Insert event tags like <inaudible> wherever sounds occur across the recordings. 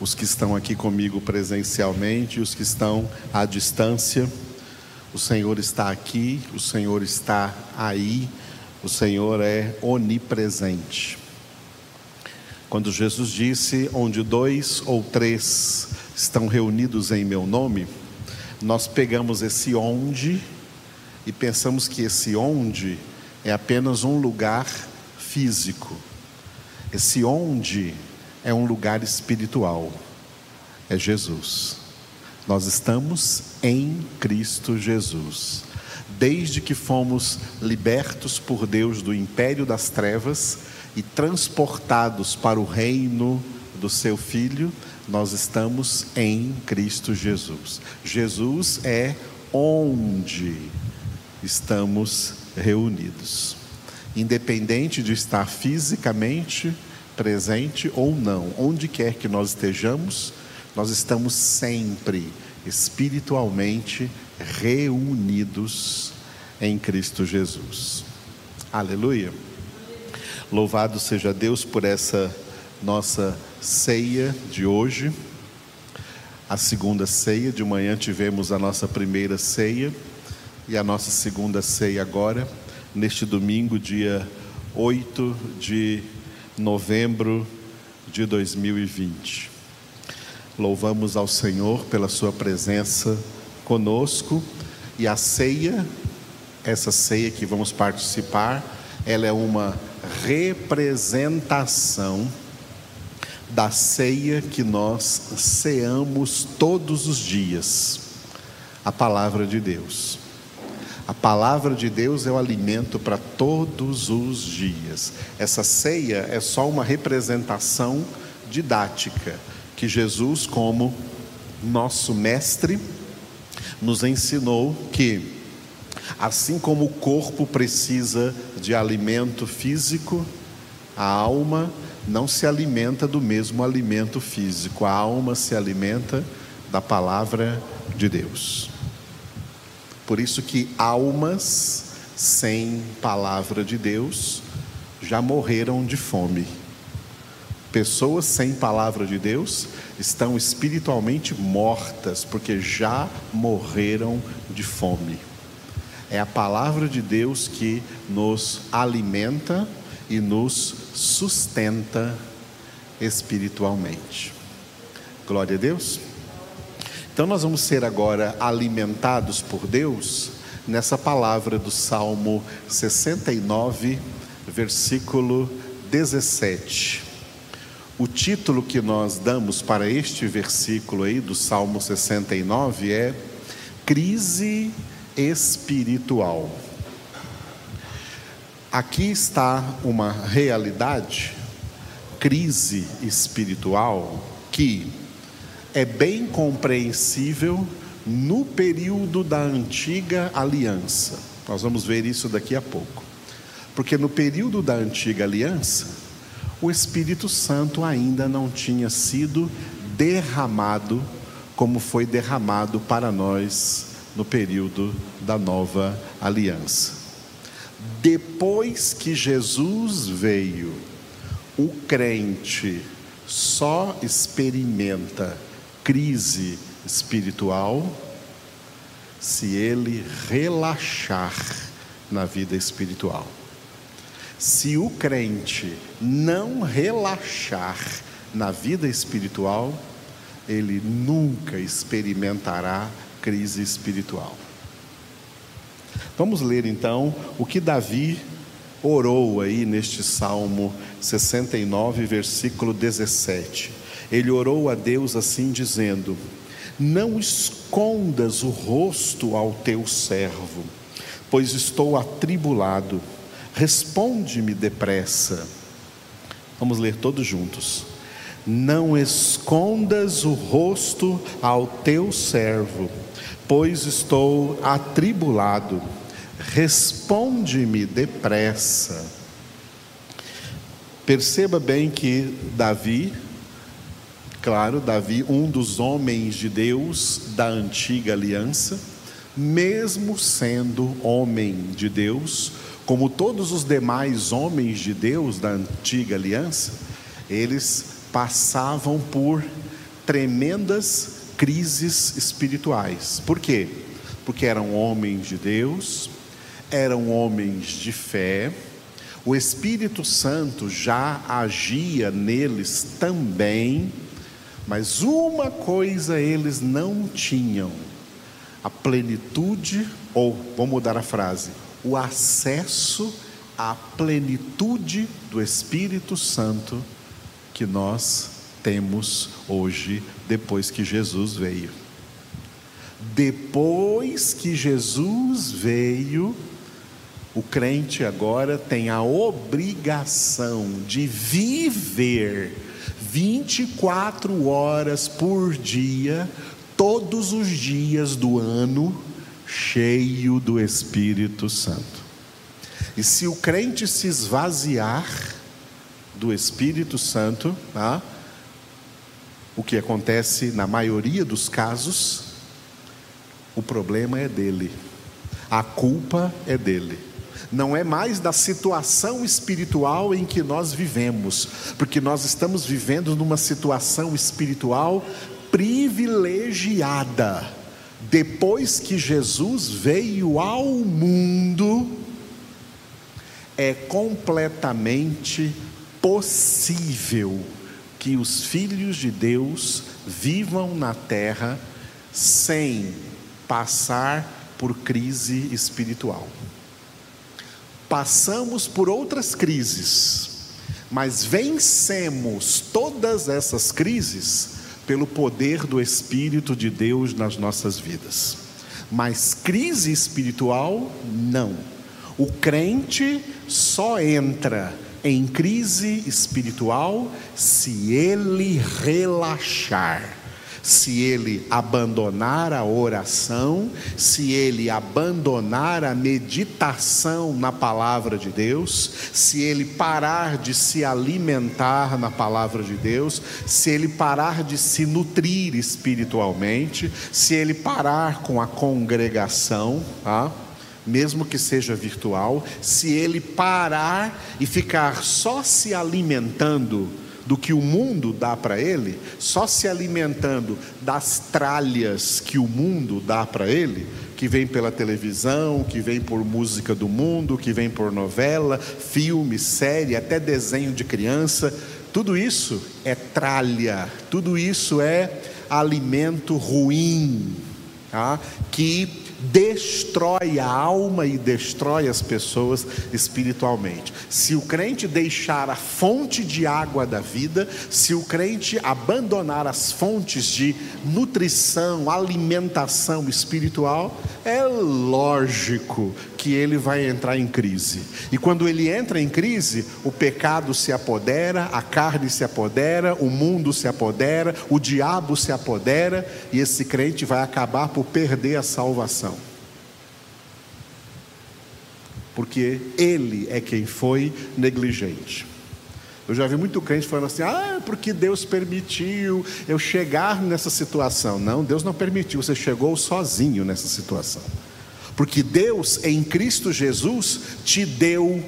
os que estão aqui comigo presencialmente os que estão à distância. O Senhor está aqui, o Senhor está aí, o Senhor é onipresente. Quando Jesus disse: Onde dois ou três estão reunidos em meu nome, nós pegamos esse onde e pensamos que esse onde é apenas um lugar físico. Esse onde é um lugar espiritual, é Jesus. Nós estamos em Cristo Jesus. Desde que fomos libertos por Deus do império das trevas e transportados para o reino do seu Filho, nós estamos em Cristo Jesus. Jesus é onde estamos reunidos. Independente de estar fisicamente presente ou não, onde quer que nós estejamos, nós estamos sempre espiritualmente reunidos em Cristo Jesus. Aleluia. Louvado seja Deus por essa nossa ceia de hoje. A segunda ceia, de manhã tivemos a nossa primeira ceia e a nossa segunda ceia agora, neste domingo, dia 8 de novembro de 2020. Louvamos ao Senhor pela Sua presença conosco e a ceia, essa ceia que vamos participar, ela é uma representação da ceia que nós ceamos todos os dias, a palavra de Deus. A palavra de Deus é o alimento para todos os dias. Essa ceia é só uma representação didática que Jesus, como nosso mestre, nos ensinou que, assim como o corpo precisa de alimento físico, a alma não se alimenta do mesmo alimento físico, a alma se alimenta da palavra de Deus. Por isso que almas sem palavra de Deus já morreram de fome. Pessoas sem palavra de Deus estão espiritualmente mortas, porque já morreram de fome. É a palavra de Deus que nos alimenta e nos sustenta espiritualmente. Glória a Deus. Então nós vamos ser agora alimentados por Deus nessa palavra do Salmo 69, versículo 17. O título que nós damos para este versículo aí do Salmo 69 é Crise Espiritual. Aqui está uma realidade, crise espiritual, que é bem compreensível no período da antiga aliança. Nós vamos ver isso daqui a pouco. Porque no período da antiga aliança, o Espírito Santo ainda não tinha sido derramado como foi derramado para nós no período da nova aliança. Depois que Jesus veio, o crente só experimenta crise espiritual se ele relaxar na vida espiritual. Se o crente não relaxar na vida espiritual, ele nunca experimentará crise espiritual. Vamos ler então o que Davi orou aí neste Salmo 69, versículo 17 ele orou a Deus assim, dizendo: Não escondas o rosto ao teu servo, pois estou atribulado. Responde-me depressa. Vamos ler todos juntos. Não escondas o rosto ao teu servo, pois estou atribulado. Responde-me depressa. Perceba bem que Davi Claro, Davi, um dos homens de Deus da antiga aliança, mesmo sendo homem de Deus, como todos os demais homens de Deus da antiga aliança, eles passavam por tremendas crises espirituais. Por quê? Porque eram homens de Deus, eram homens de fé, o Espírito Santo já agia neles também, mas uma coisa eles não tinham: a plenitude, ou vamos mudar a frase, o acesso à plenitude do Espírito Santo que nós temos hoje, depois que Jesus veio. Depois que Jesus veio, o crente agora tem a obrigação de viver 24 horas por dia, todos os dias do ano, cheio do Espírito Santo. E se o crente se esvaziar do Espírito Santo, tá? o que acontece na maioria dos casos, o problema é dele, a culpa é dele. Não é mais da situação espiritual em que nós vivemos, porque nós estamos vivendo numa situação espiritual privilegiada. Depois que Jesus veio ao mundo, é completamente possível que os filhos de Deus vivam na terra sem passar por crise espiritual. Passamos por outras crises, mas vencemos todas essas crises pelo poder do Espírito de Deus nas nossas vidas. Mas crise espiritual, não. O crente só entra em crise espiritual se ele relaxar, se ele abandonar a oração, se ele abandonar a meditação na palavra de Deus, se ele parar de se alimentar na palavra de Deus, se ele parar de se nutrir espiritualmente, se ele parar com a congregação, tá? mesmo que seja virtual, se ele parar e ficar só se alimentando do que o mundo dá para ele, só se alimentando das tralhas que o mundo dá para ele, que vem pela televisão, que vem por música do mundo, que vem por novela, filme, série, até desenho de criança, tudo isso é tralha, tudo isso é alimento ruim, tá? que destrói a alma e destrói as pessoas espiritualmente. Se o crente deixar a fonte de água da vida, se o crente abandonar as fontes de nutrição, alimentação espiritual, é lógico que ele vai entrar em crise. E quando ele entra em crise, o pecado se apodera, a carne se apodera, o mundo se apodera, o diabo se apodera, e esse crente vai acabar por perder a salvação. Porque ele é quem foi negligente. Eu já vi muito crente falando assim: ah, porque Deus permitiu eu chegar nessa situação. Não, Deus não permitiu, você chegou sozinho nessa situação. Porque Deus, em Cristo Jesus, te deu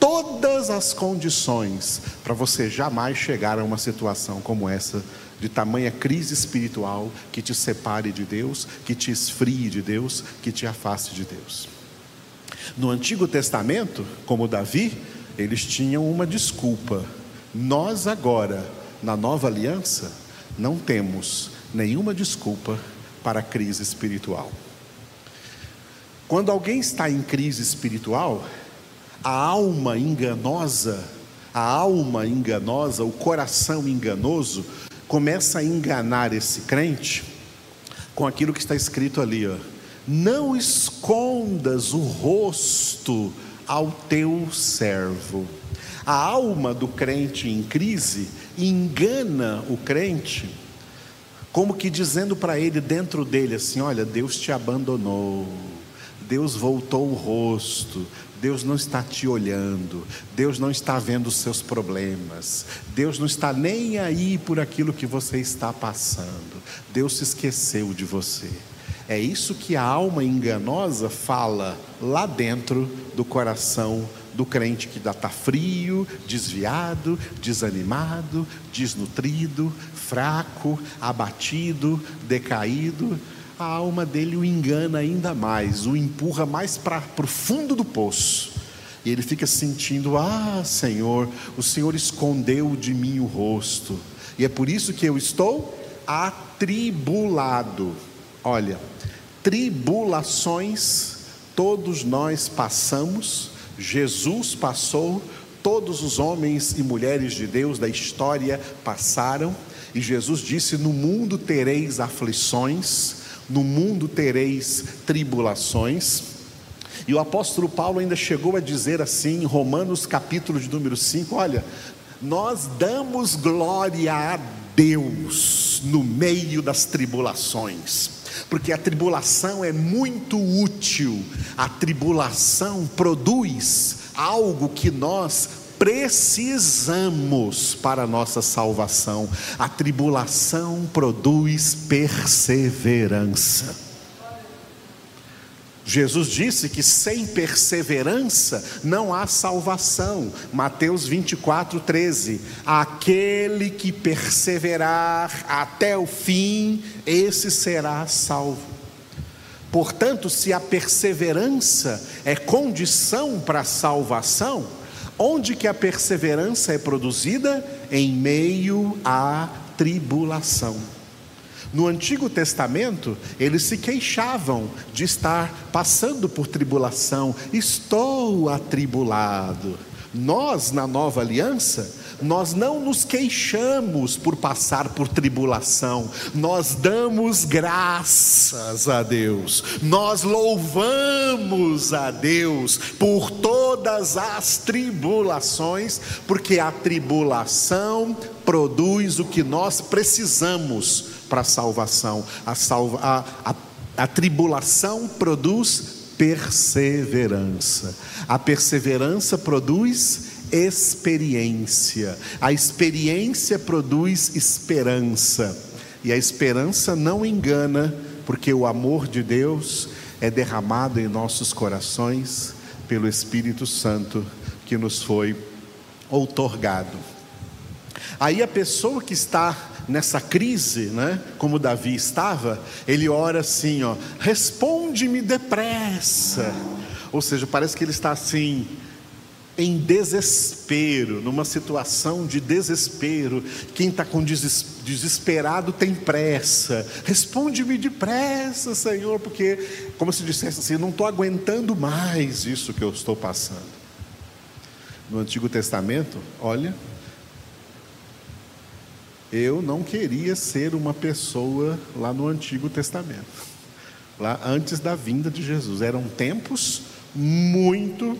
todas as condições para você jamais chegar a uma situação como essa, de tamanha crise espiritual que te separe de Deus, que te esfrie de Deus, que te afaste de Deus. No Antigo Testamento, como Davi, eles tinham uma desculpa. Nós agora, na nova aliança, não temos nenhuma desculpa para a crise espiritual. Quando alguém está em crise espiritual, a alma enganosa, a alma enganosa, o coração enganoso, começa a enganar esse crente com aquilo que está escrito ali, ó. Não escondas o rosto ao teu servo. A alma do crente em crise engana o crente, como que dizendo para ele dentro dele assim: Olha, Deus te abandonou, Deus voltou o rosto, Deus não está te olhando, Deus não está vendo os seus problemas, Deus não está nem aí por aquilo que você está passando, Deus se esqueceu de você. É isso que a alma enganosa fala lá dentro do coração do crente que está frio, desviado, desanimado, desnutrido, fraco, abatido, decaído. A alma dele o engana ainda mais, o empurra mais para o fundo do poço. E ele fica sentindo: Ah, Senhor, o Senhor escondeu de mim o rosto, e é por isso que eu estou atribulado. Olha, tribulações todos nós passamos, Jesus passou, todos os homens e mulheres de Deus da história passaram, e Jesus disse: No mundo tereis aflições, no mundo tereis tribulações. E o apóstolo Paulo ainda chegou a dizer assim, em Romanos capítulo de número 5, olha, nós damos glória a Deus no meio das tribulações porque a tribulação é muito útil, a tribulação produz algo que nós precisamos para a nossa salvação. A tribulação produz perseverança. Jesus disse que sem perseverança não há salvação. Mateus 24, 13. Aquele que perseverar até o fim, esse será salvo. Portanto, se a perseverança é condição para a salvação, onde que a perseverança é produzida? Em meio à tribulação. No Antigo Testamento, eles se queixavam de estar passando por tribulação. Estou atribulado. Nós, na nova aliança, nós não nos queixamos por passar por tribulação, nós damos graças a Deus, nós louvamos a Deus por todas as tribulações, porque a tribulação produz o que nós precisamos para a salvação. A, salva, a, a, a tribulação produz perseverança. A perseverança produz experiência. A experiência produz esperança. E a esperança não engana, porque o amor de Deus é derramado em nossos corações pelo Espírito Santo que nos foi outorgado. Aí a pessoa que está nessa crise, né, como Davi estava, ele ora assim, ó, responde-me depressa. Ou seja, parece que ele está assim em desespero, numa situação de desespero. Quem está com desesperado tem pressa. Responde-me depressa, Senhor, porque, como se dissesse assim, não estou aguentando mais isso que eu estou passando. No Antigo Testamento, olha, eu não queria ser uma pessoa lá no Antigo Testamento, lá antes da vinda de Jesus. Eram tempos muito,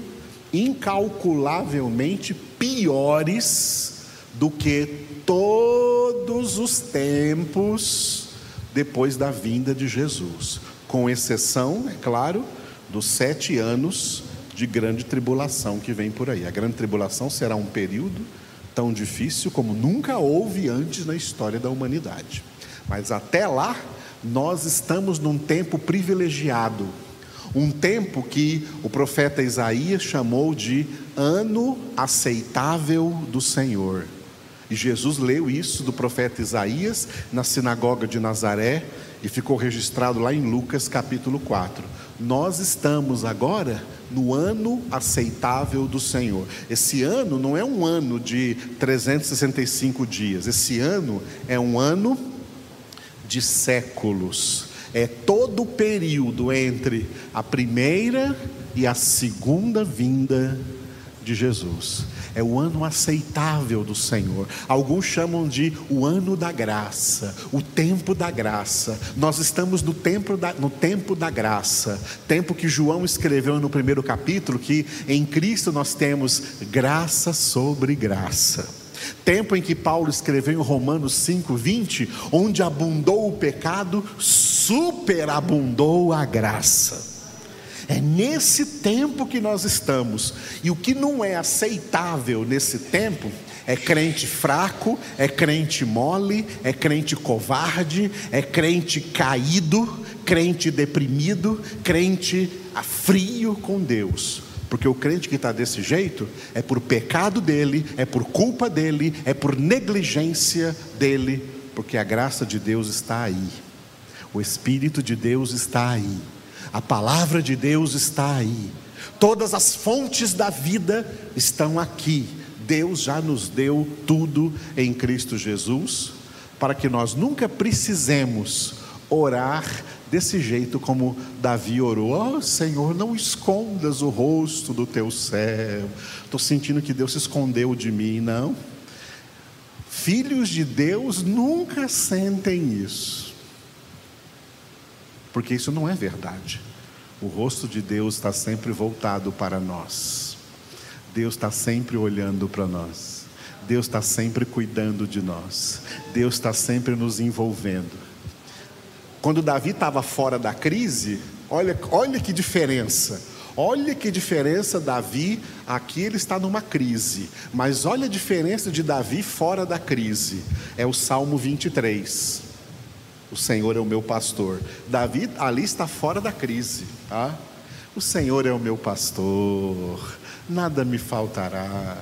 incalculavelmente piores do que todos os tempos depois da vinda de Jesus, com exceção, é claro, dos sete anos de grande tribulação que vem por aí. A grande tribulação será um período tão difícil como nunca houve antes na história da humanidade. Mas até lá, nós estamos num tempo privilegiado, um tempo que o profeta Isaías chamou de ano aceitável do Senhor. E Jesus leu isso do profeta Isaías na sinagoga de Nazaré e ficou registrado lá em Lucas capítulo 4. Nós estamos agora no ano aceitável do Senhor. Esse ano não é um ano de 365 dias, esse ano é um ano de séculos. É todo o período entre a primeira e a segunda vinda de Jesus. É o ano aceitável do Senhor. Alguns chamam de o ano da graça, o tempo da graça. Nós estamos no tempo da, no tempo da graça, tempo que João escreveu no primeiro capítulo que em Cristo nós temos graça sobre graça. Tempo em que Paulo escreveu em Romanos 5:20, onde abundou o pecado, superabundou a graça. É nesse tempo que nós estamos. E o que não é aceitável nesse tempo é crente fraco, é crente mole, é crente covarde, é crente caído, crente deprimido, crente frio com Deus. Porque o crente que está desse jeito é por pecado dele, é por culpa dele, é por negligência dele, porque a graça de Deus está aí, o Espírito de Deus está aí, a palavra de Deus está aí, todas as fontes da vida estão aqui. Deus já nos deu tudo em Cristo Jesus, para que nós nunca precisemos orar desse jeito como Davi orou: oh, Senhor, não escondas o rosto do teu servo. Estou sentindo que Deus se escondeu de mim. Não. Filhos de Deus nunca sentem isso, porque isso não é verdade. O rosto de Deus está sempre voltado para nós, Deus está sempre olhando para nós, Deus está sempre cuidando de nós, Deus está sempre nos envolvendo. Quando Davi estava fora da crise, olha, olha que diferença. Olha que diferença, Davi, aqui ele está numa crise, mas olha a diferença de Davi fora da crise. É o Salmo 23. O Senhor é o meu pastor. Davi ali está fora da crise, tá? O Senhor é o meu pastor, nada me faltará.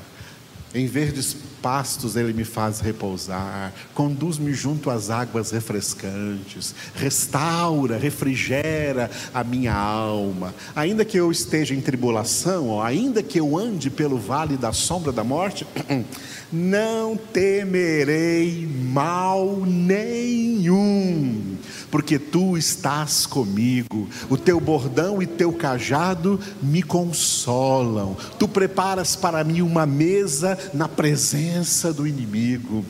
Em verdes pastos ele me faz repousar, conduz-me junto às águas refrescantes, restaura, refrigera a minha alma. Ainda que eu esteja em tribulação, ainda que eu ande pelo vale da sombra da morte, <clears throat> não temerei mal nenhum porque tu estás comigo, o teu bordão e teu cajado me consolam, tu preparas para mim uma mesa na presença do inimigo,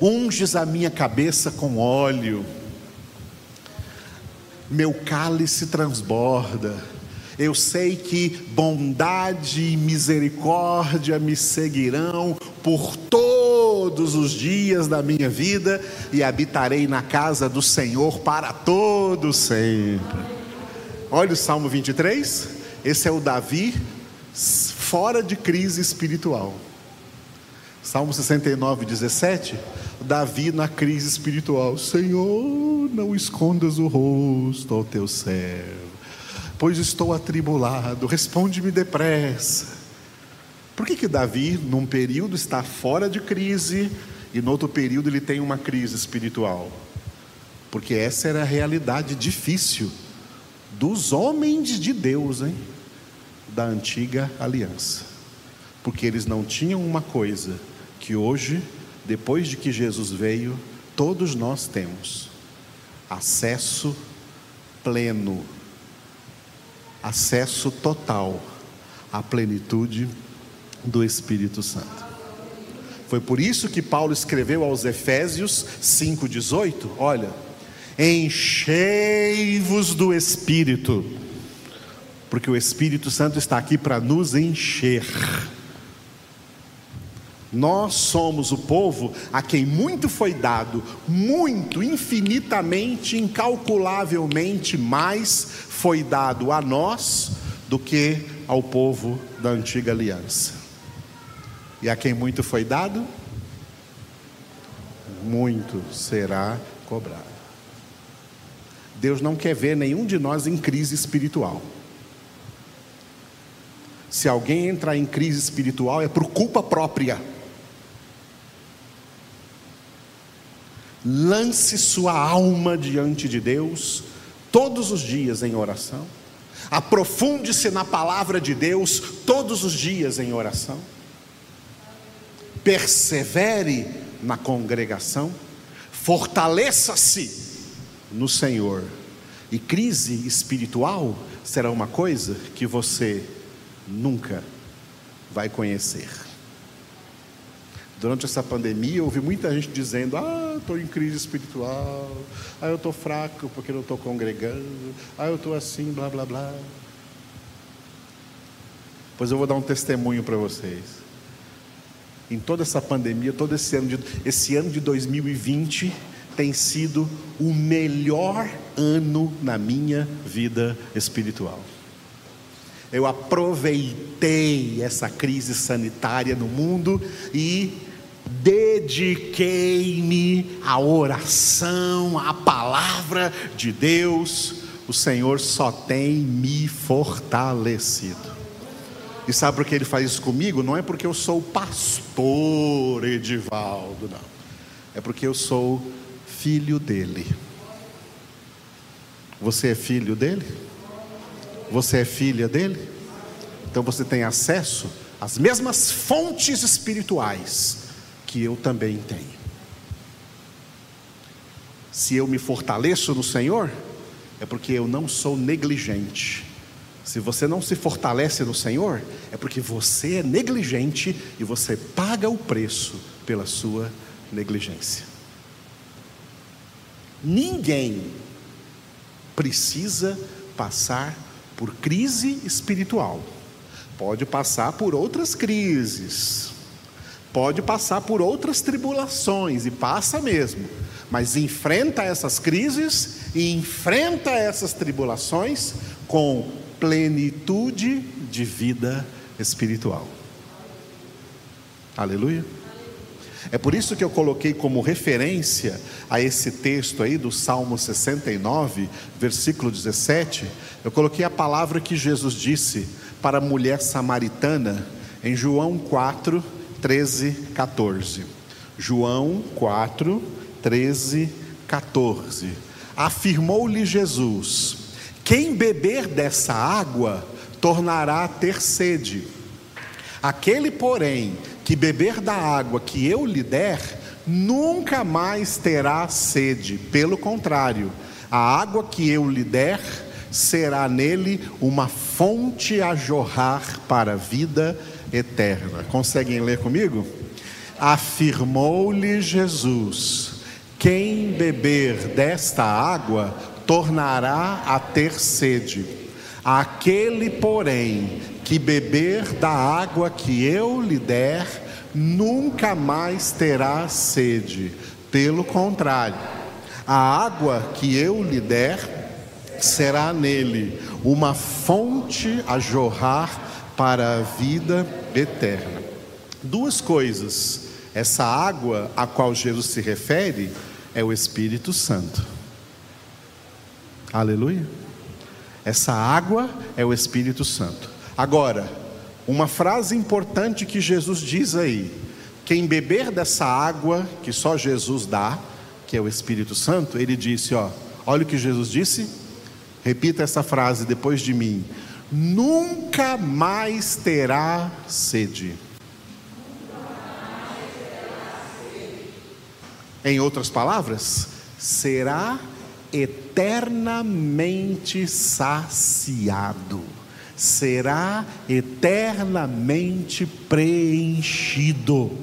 unges a minha cabeça com óleo, meu cálice transborda, eu sei que bondade e misericórdia me seguirão por todos os dias da minha vida e habitarei na casa do Senhor para todo sempre. Olha o Salmo 23, esse é o Davi fora de crise espiritual. Salmo 69, 17, Davi na crise espiritual. Senhor, não escondas o rosto ao teu servo pois estou atribulado, responde-me depressa. Por que, que Davi, num período, está fora de crise e no outro período ele tem uma crise espiritual? Porque essa era a realidade difícil dos homens de Deus, hein? Da antiga aliança. Porque eles não tinham uma coisa que hoje, depois de que Jesus veio, todos nós temos: acesso pleno acesso total à plenitude do Espírito Santo. Foi por isso que Paulo escreveu aos Efésios 5,18: olha, enchei-vos do Espírito, porque o Espírito Santo está aqui para nos encher. Nós somos o povo a quem muito foi dado, muito, infinitamente, incalculavelmente mais foi dado a nós do que ao povo da antiga aliança. E a quem muito foi dado, muito será cobrado. Deus não quer ver nenhum de nós em crise espiritual. Se alguém entrar em crise espiritual é por culpa própria. Lance sua alma diante de Deus todos os dias em oração. Aprofunde-se na palavra de Deus todos os dias em oração. Persevere na congregação. Fortaleça-se no Senhor. E crise espiritual será uma coisa que você nunca vai conhecer. Durante essa pandemia, eu ouvi muita gente dizendo: Ah, estou em crise espiritual. Ah, eu estou fraco porque não estou congregando. Ah, eu estou assim, blá, blá, blá. Pois eu vou dar um testemunho para vocês. Em toda essa pandemia, todo esse ano de, esse ano de 2020 tem sido o melhor ano na minha vida espiritual. Eu aproveitei essa crise sanitária no mundo e dediquei-me à oração, à palavra de Deus, o Senhor só tem me fortalecido. E sabe por que ele faz isso comigo? Não é porque eu sou pastor Edivaldo, não. É porque eu sou filho dele. Você é filho dele? Você é filha dele? Então você tem acesso às mesmas fontes espirituais que eu também tenho. Se eu me fortaleço no Senhor, é porque eu não sou negligente. Se você não se fortalece no Senhor, é porque você é negligente e você paga o preço pela sua negligência. Ninguém precisa passar por crise espiritual. Pode passar por outras crises. Pode passar por outras tribulações e passa mesmo. Mas enfrenta essas crises e enfrenta essas tribulações com plenitude de vida espiritual. Aleluia. É por isso que eu coloquei como referência a esse texto aí do Salmo 69, versículo 17, eu coloquei a palavra que Jesus disse para a mulher samaritana em João 4, 13, 14. João 4, 13, 14. Afirmou-lhe Jesus: Quem beber dessa água tornará a ter sede. Aquele, porém, que beber da água que eu lhe der, nunca mais terá sede. Pelo contrário, a água que eu lhe der será nele uma fonte a jorrar para a vida eterna. Conseguem ler comigo? Afirmou-lhe Jesus: quem beber desta água tornará a ter sede. Aquele, porém, que beber da água que eu lhe der, nunca mais terá sede. Pelo contrário, a água que eu lhe der será nele uma fonte a jorrar para a vida eterna. Duas coisas essa água a qual Jesus se refere é o Espírito Santo. Aleluia. Essa água é o Espírito Santo. Agora, uma frase importante que Jesus diz aí: quem beber dessa água que só Jesus dá, que é o Espírito Santo, ele disse, ó, olha o que Jesus disse. Repita essa frase depois de mim: nunca mais terá sede. Em outras palavras, será eternamente saciado, será eternamente preenchido,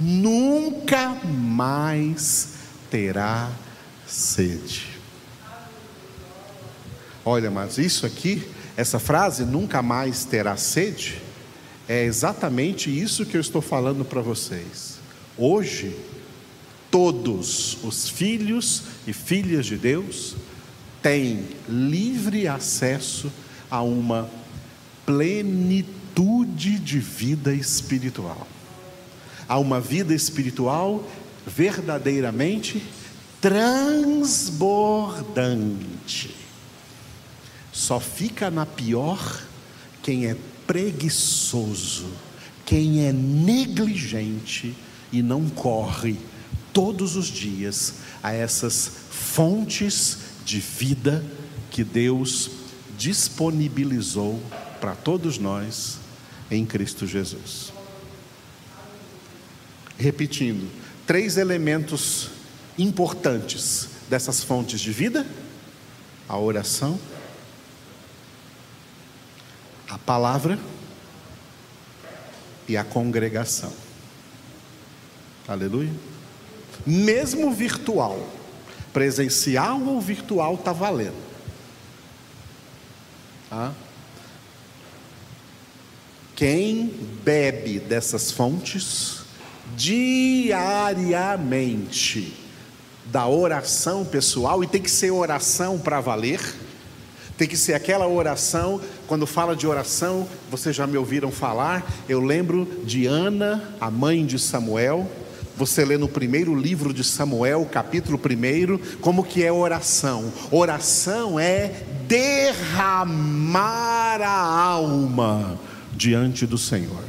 nunca mais terá sede. Olha, mas isso aqui, essa frase, nunca mais terá sede, é exatamente isso que eu estou falando para vocês. Hoje, todos os filhos e filhas de Deus têm livre acesso a uma plenitude de vida espiritual, a uma vida espiritual verdadeiramente transbordante. Só fica na pior quem é preguiçoso, quem é negligente e não corre todos os dias a essas fontes de vida que Deus disponibilizou para todos nós em Cristo Jesus. Repetindo, três elementos importantes dessas fontes de vida: a oração, palavra e a congregação. Aleluia mesmo virtual, presencial ou virtual, está valendo. Tá? Quem bebe dessas fontes diariamente da oração pessoal, e tem que ser oração para valer, tem que ser aquela oração, quando fala de oração, vocês já me ouviram falar, eu lembro de Ana, a mãe de Samuel, você lê no primeiro livro de Samuel, capítulo 1, como que é oração. Oração é derramar a alma diante do Senhor.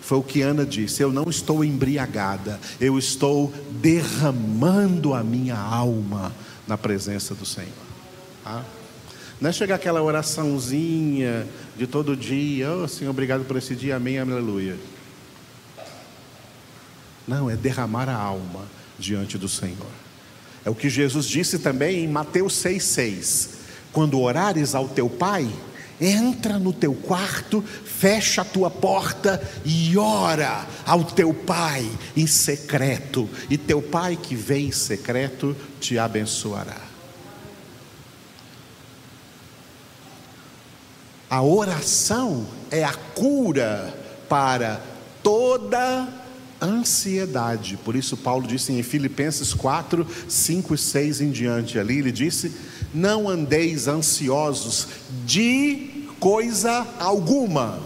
Foi o que Ana disse: Eu não estou embriagada, eu estou derramando a minha alma na presença do Senhor. Tá? Não é chegar aquela oraçãozinha de todo dia, oh Senhor, obrigado por esse dia, amém, aleluia. Não, é derramar a alma diante do Senhor. É o que Jesus disse também em Mateus 6,6: Quando orares ao teu Pai, entra no teu quarto, fecha a tua porta e ora ao teu Pai em secreto, e teu Pai que vem em secreto te abençoará. A oração é a cura para toda ansiedade. Por isso, Paulo disse em Filipenses 4, 5 e 6 em diante, ali ele disse: Não andeis ansiosos de coisa alguma.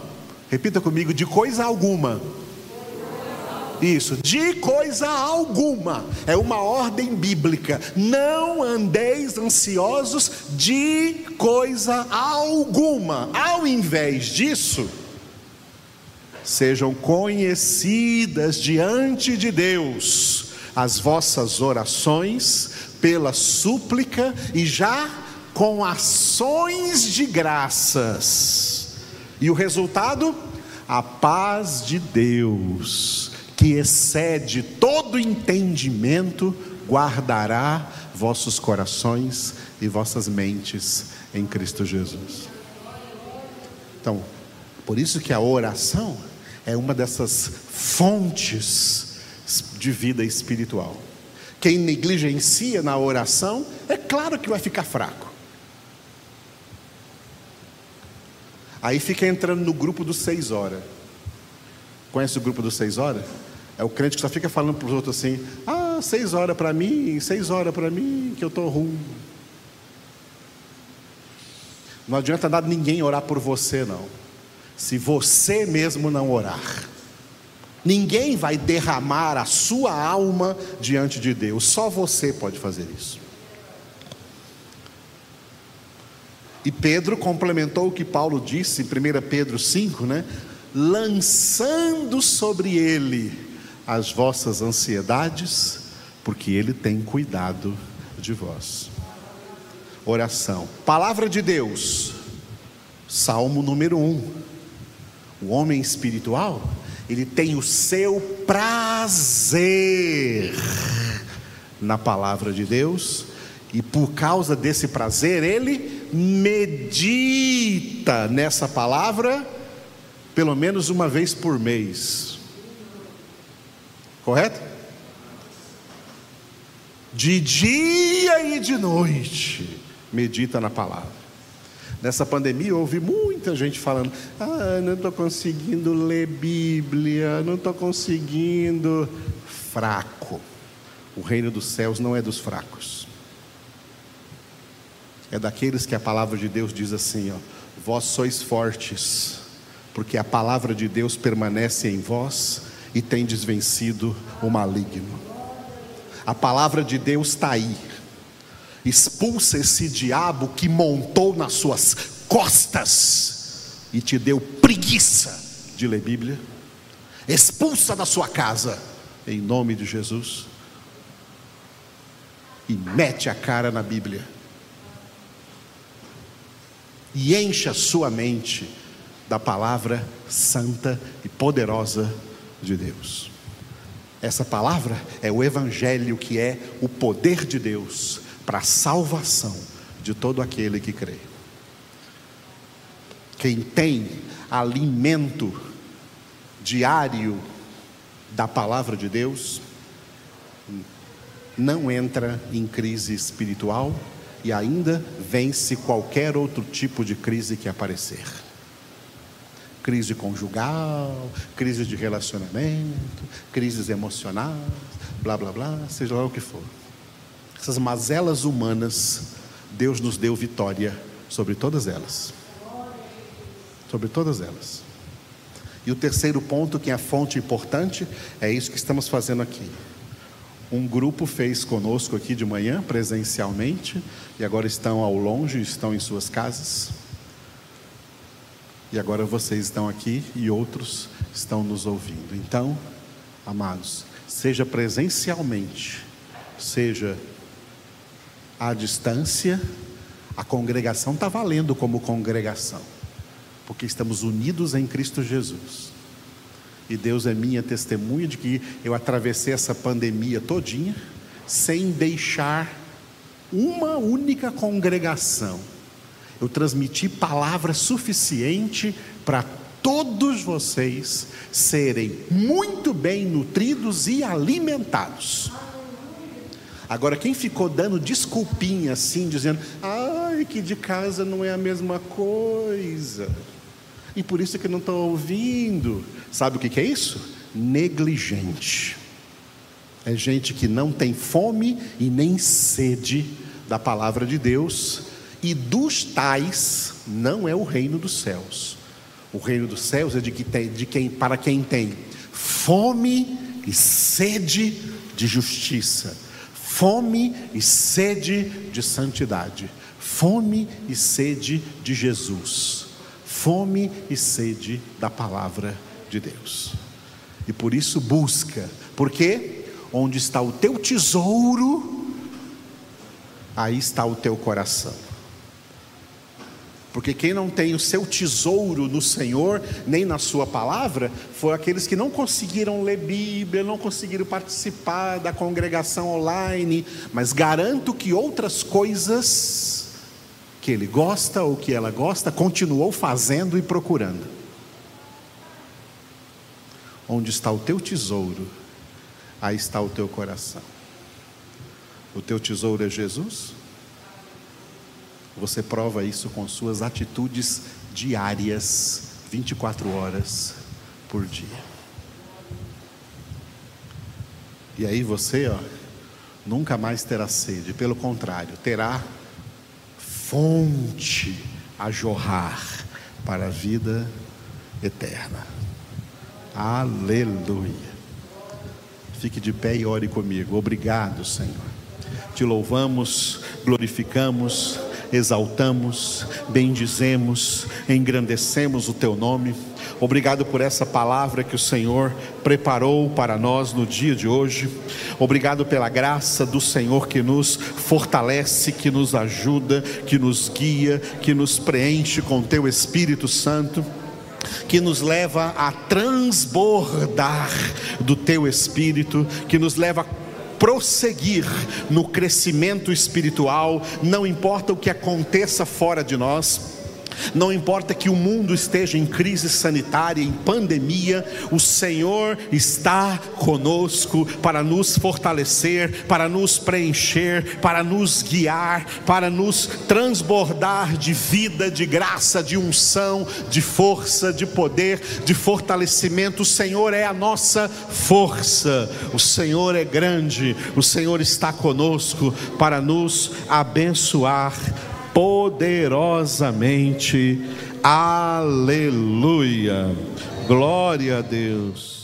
Repita comigo: de coisa alguma. Isso, de coisa alguma, é uma ordem bíblica. Não andeis ansiosos de coisa alguma. Ao invés disso, sejam conhecidas diante de Deus as vossas orações, pela súplica e já com ações de graças. E o resultado? A paz de Deus que excede todo entendimento, guardará vossos corações e vossas mentes em Cristo Jesus. Então, por isso que a oração é uma dessas fontes de vida espiritual. Quem negligencia na oração, é claro que vai ficar fraco. Aí fica entrando no grupo dos seis horas. Conhece o grupo dos seis horas? É o crente que só fica falando para os outros assim: ah, seis horas para mim, seis horas para mim, que eu estou ruim. Não adianta nada ninguém orar por você, não. Se você mesmo não orar, ninguém vai derramar a sua alma diante de Deus, só você pode fazer isso. E Pedro complementou o que Paulo disse em 1 Pedro 5, né? Lançando sobre ele as vossas ansiedades, porque Ele tem cuidado de vós. Oração, palavra de Deus, Salmo número 1. O homem espiritual, ele tem o seu prazer na palavra de Deus, e por causa desse prazer, ele medita nessa palavra pelo menos uma vez por mês. Correto? De dia e de noite, medita na palavra. Nessa pandemia, eu ouvi muita gente falando: Ah, não estou conseguindo ler Bíblia, não estou conseguindo. Fraco. O reino dos céus não é dos fracos, é daqueles que a palavra de Deus diz assim: ó, Vós sois fortes, porque a palavra de Deus permanece em vós e tem desvencido o maligno. A palavra de Deus está aí. Expulsa esse diabo que montou nas suas costas e te deu preguiça de ler Bíblia. Expulsa da sua casa, em nome de Jesus. E mete a cara na Bíblia. E encha sua mente da palavra santa e poderosa de Deus. Essa palavra é o Evangelho, que é o poder de Deus para a salvação de todo aquele que crê. Quem tem alimento diário da palavra de Deus, não entra em crise espiritual e ainda vence qualquer outro tipo de crise que aparecer crise conjugal, crise de relacionamento, crises emocionais, blá blá blá, seja lá o que for. Essas mazelas humanas, Deus nos deu vitória sobre todas elas. Sobre todas elas. E o terceiro ponto, que é a fonte importante, é isso que estamos fazendo aqui. Um grupo fez conosco aqui de manhã, presencialmente, e agora estão ao longe, estão em suas casas E agora vocês estão aqui e outros estão nos ouvindo. Então, amados, seja presencialmente, seja à distância, a congregação está valendo como congregação, porque estamos unidos em Cristo Jesus. E Deus é minha testemunha de que eu atravessei essa pandemia todinha sem deixar uma única congregação. Eu transmiti palavra suficiente para todos vocês serem muito bem nutridos e alimentados. Agora, quem ficou dando desculpinha assim, dizendo, ai, que de casa não é a mesma coisa, e por isso que não estou ouvindo, sabe o que, que é isso? Negligente. É gente que não tem fome e nem sede da palavra de Deus, e dos tais não é o reino dos céus. O reino dos céus é de, que tem, de quem, para quem tem fome e sede de justiça fome e sede de santidade, fome e sede de Jesus, fome e sede da palavra de Deus. E por isso busca, porque onde está o teu tesouro, aí está o teu coração. Porque quem não tem o seu tesouro no Senhor, nem na Sua palavra, foi aqueles que não conseguiram ler Bíblia, não conseguiram participar da congregação online, mas garanto que outras coisas que ele gosta ou que ela gosta, continuou fazendo e procurando. Onde está o teu tesouro, aí está o teu coração. O teu tesouro é Jesus? Você prova isso com suas atitudes diárias, 24 horas por dia. E aí você, ó, nunca mais terá sede, pelo contrário, terá fonte a jorrar para a vida eterna. Aleluia. Fique de pé e ore comigo. Obrigado, Senhor. Te louvamos, glorificamos exaltamos, bendizemos, engrandecemos o teu nome. Obrigado por essa palavra que o Senhor preparou para nós no dia de hoje. Obrigado pela graça do Senhor que nos fortalece, que nos ajuda, que nos guia, que nos preenche com teu Espírito Santo que nos leva a transbordar do teu espírito, que nos leva a prosseguir no crescimento espiritual, não importa o que aconteça fora de nós não importa que o mundo esteja em crise sanitária, em pandemia, o Senhor está conosco para nos fortalecer, para nos preencher, para nos guiar, para nos transbordar de vida, de graça, de unção, de força, de poder, de fortalecimento. O Senhor é a nossa força, o Senhor é grande, o Senhor está conosco para nos abençoar poderosamente. Aleluia. Glória a Deus.